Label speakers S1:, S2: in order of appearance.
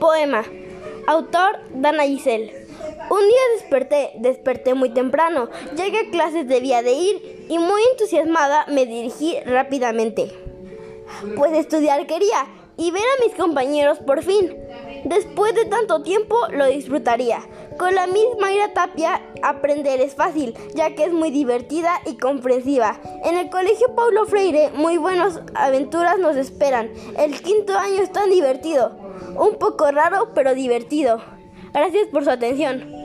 S1: Poema. Autor Dana Giselle. Un día desperté, desperté muy temprano. Llegué a clases, debía de ir y muy entusiasmada me dirigí rápidamente. Pues estudiar quería y ver a mis compañeros por fin. Después de tanto tiempo lo disfrutaría. Con la misma Ira Tapia aprender es fácil, ya que es muy divertida y comprensiva. En el colegio Paulo Freire muy buenas aventuras nos esperan. El quinto año es tan divertido. Un poco raro, pero divertido. Gracias por su atención.